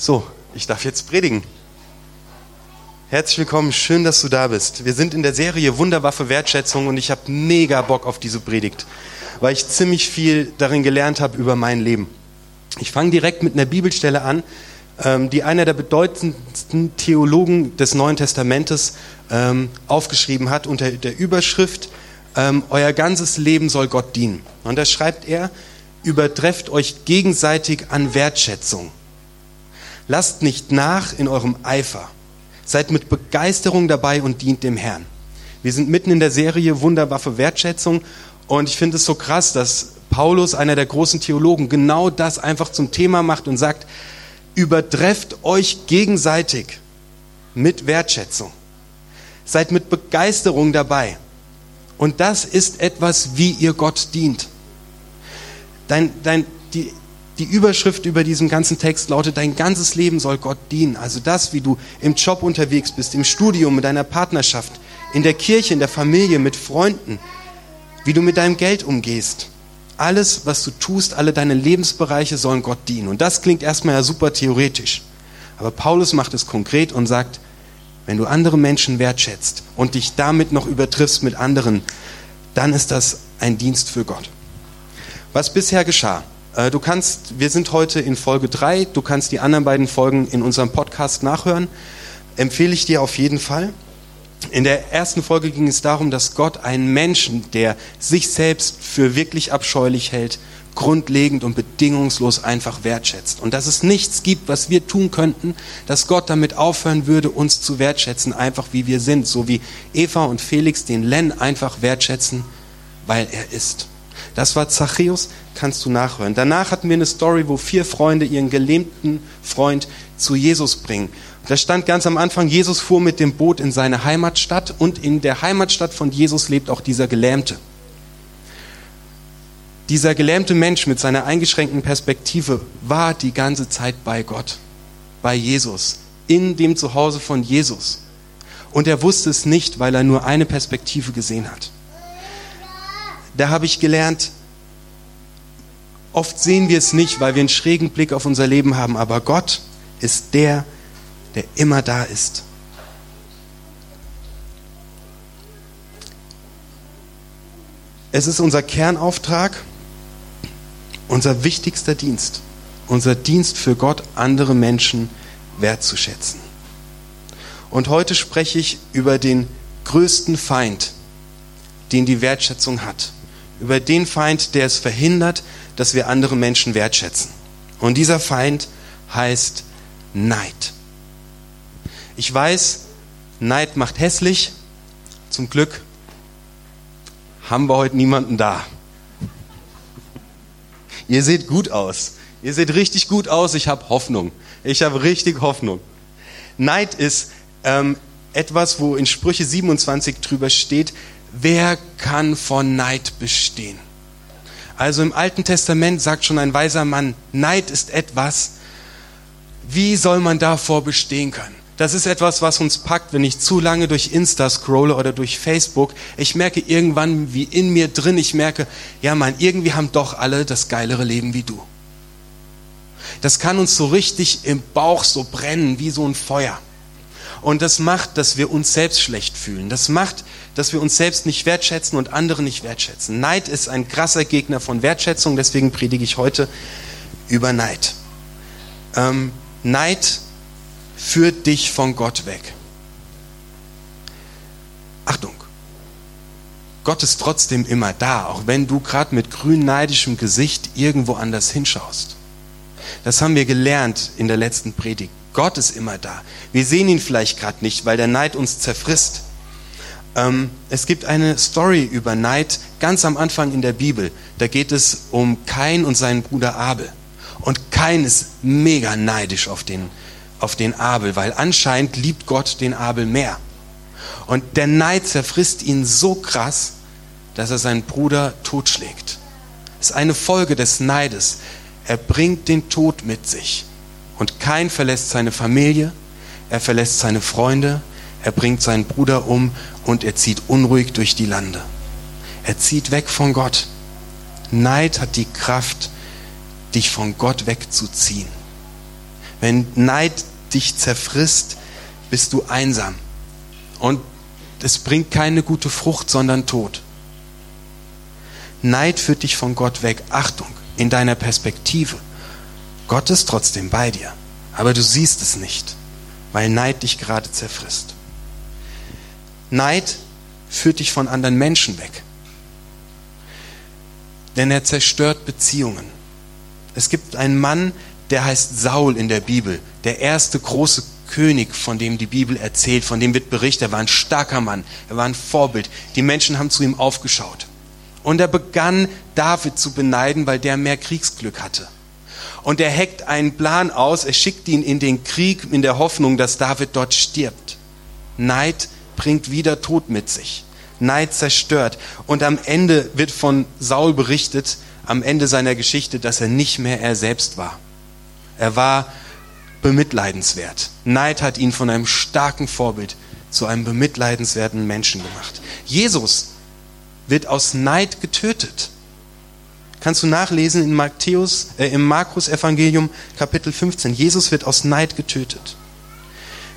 So, ich darf jetzt predigen. Herzlich willkommen, schön, dass du da bist. Wir sind in der Serie Wunderwaffe Wertschätzung und ich habe mega Bock auf diese Predigt, weil ich ziemlich viel darin gelernt habe über mein Leben. Ich fange direkt mit einer Bibelstelle an, ähm, die einer der bedeutendsten Theologen des Neuen Testamentes ähm, aufgeschrieben hat unter der Überschrift ähm, Euer ganzes Leben soll Gott dienen. Und da schreibt er, übertrefft euch gegenseitig an Wertschätzung. Lasst nicht nach in eurem Eifer. Seid mit Begeisterung dabei und dient dem Herrn. Wir sind mitten in der Serie Wunderwaffe Wertschätzung und ich finde es so krass, dass Paulus, einer der großen Theologen, genau das einfach zum Thema macht und sagt, übertrefft euch gegenseitig mit Wertschätzung. Seid mit Begeisterung dabei. Und das ist etwas, wie ihr Gott dient. Dein, dein, die, die Überschrift über diesem ganzen Text lautet, dein ganzes Leben soll Gott dienen. Also das, wie du im Job unterwegs bist, im Studium, mit deiner Partnerschaft, in der Kirche, in der Familie, mit Freunden, wie du mit deinem Geld umgehst. Alles, was du tust, alle deine Lebensbereiche sollen Gott dienen. Und das klingt erstmal ja super theoretisch. Aber Paulus macht es konkret und sagt, wenn du andere Menschen wertschätzt und dich damit noch übertriffst mit anderen, dann ist das ein Dienst für Gott. Was bisher geschah, du kannst, wir sind heute in Folge 3, du kannst die anderen beiden Folgen in unserem Podcast nachhören. Empfehle ich dir auf jeden Fall. In der ersten Folge ging es darum, dass Gott einen Menschen, der sich selbst für wirklich abscheulich hält, grundlegend und bedingungslos einfach wertschätzt. Und dass es nichts gibt, was wir tun könnten, dass Gott damit aufhören würde, uns zu wertschätzen, einfach wie wir sind. So wie Eva und Felix den Len einfach wertschätzen, weil er ist. Das war Zachäus, kannst du nachhören. Danach hatten wir eine Story, wo vier Freunde ihren gelähmten Freund zu Jesus bringen. Da stand ganz am Anfang, Jesus fuhr mit dem Boot in seine Heimatstadt und in der Heimatstadt von Jesus lebt auch dieser Gelähmte. Dieser gelähmte Mensch mit seiner eingeschränkten Perspektive war die ganze Zeit bei Gott, bei Jesus, in dem Zuhause von Jesus. Und er wusste es nicht, weil er nur eine Perspektive gesehen hat da habe ich gelernt, oft sehen wir es nicht, weil wir einen schrägen Blick auf unser Leben haben, aber Gott ist der, der immer da ist. Es ist unser Kernauftrag, unser wichtigster Dienst, unser Dienst für Gott, andere Menschen wertzuschätzen. Und heute spreche ich über den größten Feind, den die Wertschätzung hat über den Feind, der es verhindert, dass wir andere Menschen wertschätzen. Und dieser Feind heißt Neid. Ich weiß, Neid macht hässlich. Zum Glück haben wir heute niemanden da. Ihr seht gut aus. Ihr seht richtig gut aus. Ich habe Hoffnung. Ich habe richtig Hoffnung. Neid ist ähm, etwas, wo in Sprüche 27 drüber steht, wer kann von Neid bestehen? Also im Alten Testament sagt schon ein weiser Mann, Neid ist etwas, wie soll man davor bestehen können? Das ist etwas, was uns packt, wenn ich zu lange durch Insta scrolle oder durch Facebook. Ich merke irgendwann, wie in mir drin, ich merke, ja man, irgendwie haben doch alle das geilere Leben wie du. Das kann uns so richtig im Bauch so brennen, wie so ein Feuer. Und das macht, dass wir uns selbst schlecht fühlen. Das macht, dass wir uns selbst nicht wertschätzen und andere nicht wertschätzen. Neid ist ein krasser Gegner von Wertschätzung, deswegen predige ich heute über Neid. Ähm, Neid führt dich von Gott weg. Achtung, Gott ist trotzdem immer da, auch wenn du gerade mit grün neidischem Gesicht irgendwo anders hinschaust. Das haben wir gelernt in der letzten Predigt. Gott ist immer da. Wir sehen ihn vielleicht gerade nicht, weil der Neid uns zerfrisst. Ähm, es gibt eine Story über Neid ganz am Anfang in der Bibel. Da geht es um Kain und seinen Bruder Abel. Und Kain ist mega neidisch auf den, auf den Abel, weil anscheinend liebt Gott den Abel mehr. Und der Neid zerfrisst ihn so krass, dass er seinen Bruder totschlägt. Das ist eine Folge des Neides. Er bringt den Tod mit sich. Und kein verlässt seine Familie, er verlässt seine Freunde, er bringt seinen Bruder um und er zieht unruhig durch die Lande. Er zieht weg von Gott. Neid hat die Kraft, dich von Gott wegzuziehen. Wenn Neid dich zerfrisst, bist du einsam. Und es bringt keine gute Frucht, sondern Tod. Neid führt dich von Gott weg. Achtung, in deiner Perspektive. Gott ist trotzdem bei dir, aber du siehst es nicht, weil Neid dich gerade zerfrisst. Neid führt dich von anderen Menschen weg, denn er zerstört Beziehungen. Es gibt einen Mann, der heißt Saul in der Bibel, der erste große König, von dem die Bibel erzählt, von dem wird berichtet, er war ein starker Mann, er war ein Vorbild. Die Menschen haben zu ihm aufgeschaut. Und er begann David zu beneiden, weil der mehr Kriegsglück hatte. Und er heckt einen Plan aus, er schickt ihn in den Krieg in der Hoffnung, dass David dort stirbt. Neid bringt wieder Tod mit sich. Neid zerstört. Und am Ende wird von Saul berichtet, am Ende seiner Geschichte, dass er nicht mehr er selbst war. Er war bemitleidenswert. Neid hat ihn von einem starken Vorbild zu einem bemitleidenswerten Menschen gemacht. Jesus wird aus Neid getötet. Kannst du nachlesen in Matthäus, äh, im Markus Evangelium Kapitel 15. Jesus wird aus Neid getötet.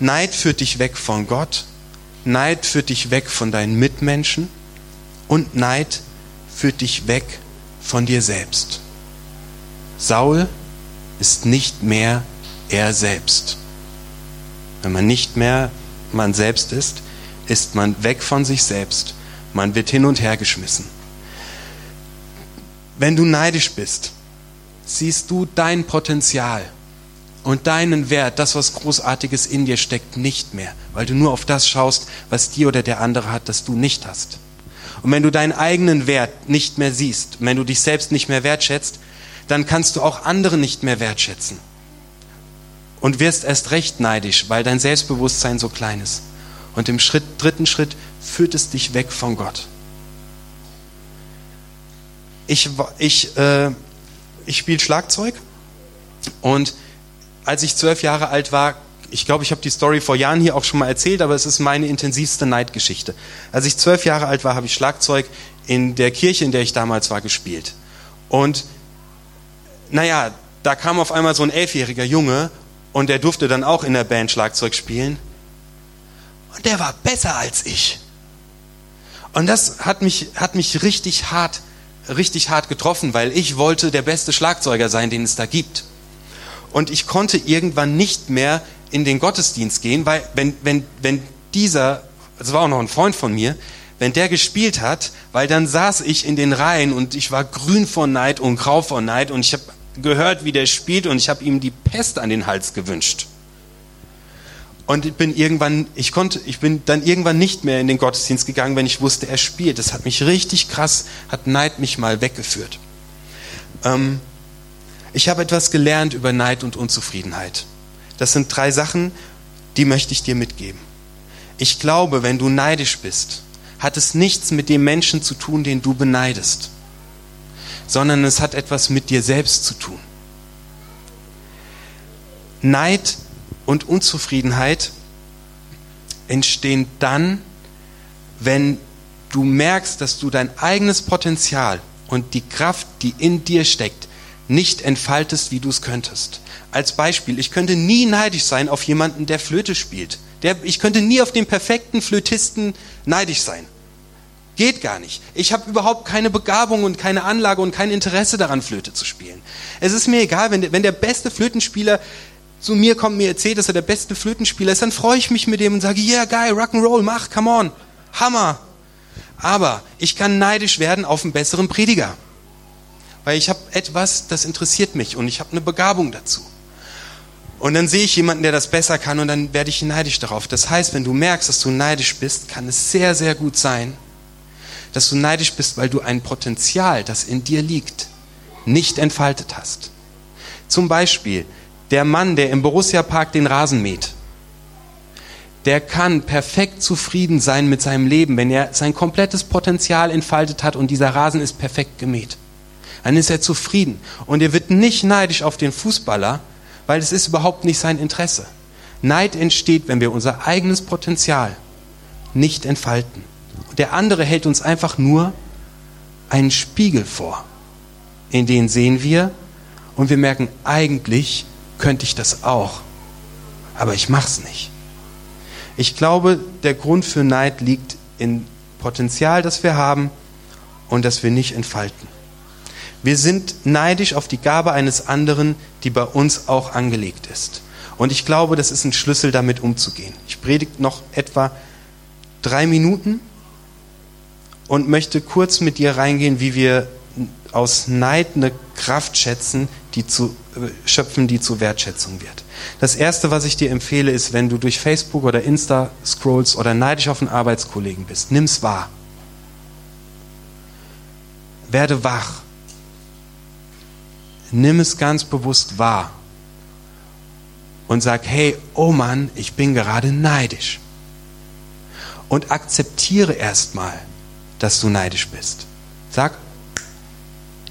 Neid führt dich weg von Gott. Neid führt dich weg von deinen Mitmenschen. Und Neid führt dich weg von dir selbst. Saul ist nicht mehr er selbst. Wenn man nicht mehr man selbst ist, ist man weg von sich selbst. Man wird hin und her geschmissen. Wenn du neidisch bist, siehst du dein Potenzial und deinen Wert, das, was Großartiges in dir steckt, nicht mehr, weil du nur auf das schaust, was dir oder der andere hat, das du nicht hast. Und wenn du deinen eigenen Wert nicht mehr siehst, wenn du dich selbst nicht mehr wertschätzt, dann kannst du auch andere nicht mehr wertschätzen und wirst erst recht neidisch, weil dein Selbstbewusstsein so klein ist. Und im Schritt, dritten Schritt führt es dich weg von Gott. Ich, ich, äh, ich spiele Schlagzeug und als ich zwölf Jahre alt war, ich glaube, ich habe die Story vor Jahren hier auch schon mal erzählt, aber es ist meine intensivste Neidgeschichte. Als ich zwölf Jahre alt war, habe ich Schlagzeug in der Kirche, in der ich damals war, gespielt. Und naja, da kam auf einmal so ein elfjähriger Junge und der durfte dann auch in der Band Schlagzeug spielen. Und der war besser als ich. Und das hat mich, hat mich richtig hart, richtig hart getroffen, weil ich wollte der beste Schlagzeuger sein, den es da gibt. Und ich konnte irgendwann nicht mehr in den Gottesdienst gehen, weil wenn, wenn, wenn dieser, das war auch noch ein Freund von mir, wenn der gespielt hat, weil dann saß ich in den Reihen und ich war grün vor Neid und grau vor Neid und ich habe gehört, wie der spielt und ich habe ihm die Pest an den Hals gewünscht. Und ich bin irgendwann, ich konnte, ich bin dann irgendwann nicht mehr in den Gottesdienst gegangen, wenn ich wusste, er spielt. Das hat mich richtig krass, hat Neid mich mal weggeführt. Ähm, ich habe etwas gelernt über Neid und Unzufriedenheit. Das sind drei Sachen, die möchte ich dir mitgeben. Ich glaube, wenn du neidisch bist, hat es nichts mit dem Menschen zu tun, den du beneidest sondern es hat etwas mit dir selbst zu tun. Neid und Unzufriedenheit entstehen dann, wenn du merkst, dass du dein eigenes Potenzial und die Kraft, die in dir steckt, nicht entfaltest, wie du es könntest. Als Beispiel, ich könnte nie neidisch sein auf jemanden, der Flöte spielt. Der, ich könnte nie auf den perfekten Flötisten neidisch sein. Geht gar nicht. Ich habe überhaupt keine Begabung und keine Anlage und kein Interesse daran, Flöte zu spielen. Es ist mir egal, wenn der, wenn der beste Flötenspieler zu mir kommt, mir erzählt, dass er der beste Flötenspieler ist, dann freue ich mich mit dem und sage, yeah, geil, Rock'n'Roll, mach, come on, Hammer. Aber ich kann neidisch werden auf einen besseren Prediger. Weil ich habe etwas, das interessiert mich und ich habe eine Begabung dazu. Und dann sehe ich jemanden, der das besser kann und dann werde ich neidisch darauf. Das heißt, wenn du merkst, dass du neidisch bist, kann es sehr, sehr gut sein, dass du neidisch bist, weil du ein Potenzial, das in dir liegt, nicht entfaltet hast. Zum Beispiel der Mann, der im Borussia Park den Rasen mäht. Der kann perfekt zufrieden sein mit seinem Leben, wenn er sein komplettes Potenzial entfaltet hat und dieser Rasen ist perfekt gemäht. Dann ist er zufrieden und er wird nicht neidisch auf den Fußballer, weil es ist überhaupt nicht sein Interesse. Neid entsteht, wenn wir unser eigenes Potenzial nicht entfalten. Der andere hält uns einfach nur einen Spiegel vor. In den sehen wir und wir merken, eigentlich könnte ich das auch. Aber ich mach's nicht. Ich glaube, der Grund für Neid liegt in Potenzial, das wir haben und das wir nicht entfalten. Wir sind neidisch auf die Gabe eines anderen, die bei uns auch angelegt ist. Und ich glaube, das ist ein Schlüssel, damit umzugehen. Ich predige noch etwa drei Minuten und möchte kurz mit dir reingehen, wie wir aus Neid eine Kraft schätzen, die zu schöpfen, die zu Wertschätzung wird. Das erste, was ich dir empfehle, ist, wenn du durch Facebook oder Insta scrollst oder neidisch auf einen Arbeitskollegen bist, nimm's wahr. Werde wach. Nimm es ganz bewusst wahr und sag, hey, oh Mann, ich bin gerade neidisch. Und akzeptiere erstmal, dass du neidisch bist. Sag,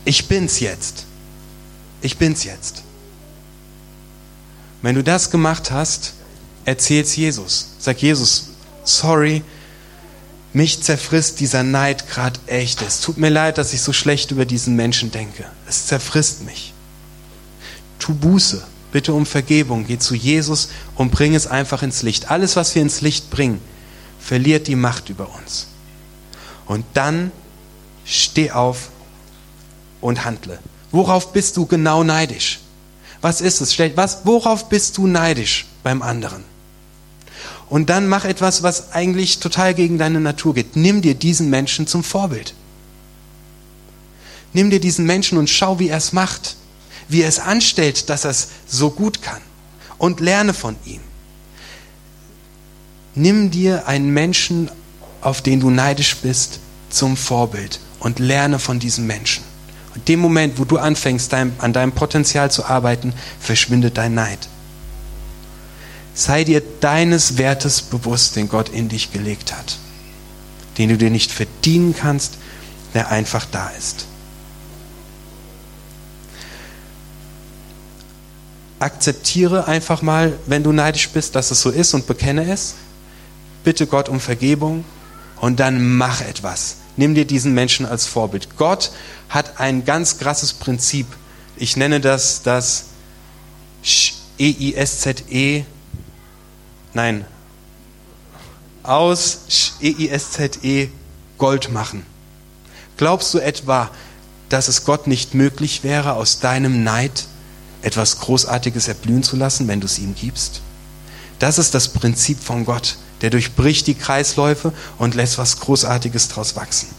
ich bin's jetzt. Ich bin's jetzt. Wenn du das gemacht hast, erzähl's Jesus. Sag Jesus, sorry, mich zerfrisst dieser Neid gerade echt. Es tut mir leid, dass ich so schlecht über diesen Menschen denke. Es zerfrisst mich. Tu Buße, bitte um Vergebung, geh zu Jesus und bring es einfach ins Licht. Alles, was wir ins Licht bringen, verliert die Macht über uns. Und dann steh auf und handle. Worauf bist du genau neidisch? Was ist es? Was, worauf bist du neidisch beim anderen? Und dann mach etwas, was eigentlich total gegen deine Natur geht. Nimm dir diesen Menschen zum Vorbild. Nimm dir diesen Menschen und schau, wie er es macht, wie er es anstellt, dass er es so gut kann. Und lerne von ihm. Nimm dir einen Menschen, auf den du neidisch bist, zum Vorbild und lerne von diesem Menschen. Dem Moment, wo du anfängst, dein, an deinem Potenzial zu arbeiten, verschwindet dein Neid. Sei dir deines Wertes bewusst, den Gott in dich gelegt hat, den du dir nicht verdienen kannst, der einfach da ist. Akzeptiere einfach mal, wenn du neidisch bist, dass es so ist und bekenne es. Bitte Gott um Vergebung und dann mach etwas. Nimm dir diesen Menschen als Vorbild. Gott hat ein ganz krasses Prinzip. Ich nenne das das E-I-S-Z-E. -E. Nein. Aus E-I-S-Z-E -E Gold machen. Glaubst du etwa, dass es Gott nicht möglich wäre, aus deinem Neid etwas Großartiges erblühen zu lassen, wenn du es ihm gibst? Das ist das Prinzip von Gott. Der durchbricht die Kreisläufe und lässt was Großartiges daraus wachsen.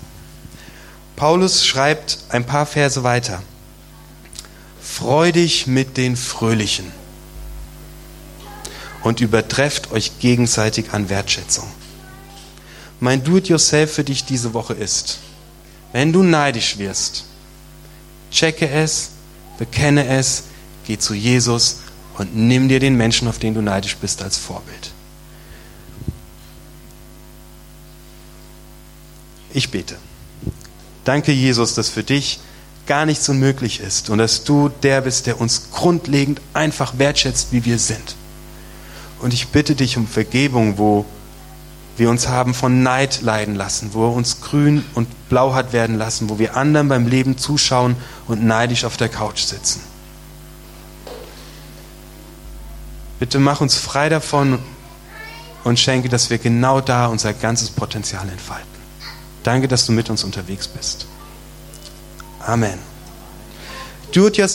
Paulus schreibt ein paar Verse weiter. Freu dich mit den Fröhlichen und übertrefft euch gegenseitig an Wertschätzung. Mein Do-it-yourself für dich diese Woche ist, wenn du neidisch wirst, checke es, bekenne es, geh zu Jesus und nimm dir den Menschen, auf den du neidisch bist, als Vorbild. Ich bete. Danke, Jesus, dass für dich gar nichts unmöglich ist und dass du der bist, der uns grundlegend einfach wertschätzt, wie wir sind. Und ich bitte dich um Vergebung, wo wir uns haben von Neid leiden lassen, wo er uns grün und blau hat werden lassen, wo wir anderen beim Leben zuschauen und neidisch auf der Couch sitzen. Bitte mach uns frei davon und schenke, dass wir genau da unser ganzes Potenzial entfalten. Danke, dass du mit uns unterwegs bist. Amen. Do it yourself.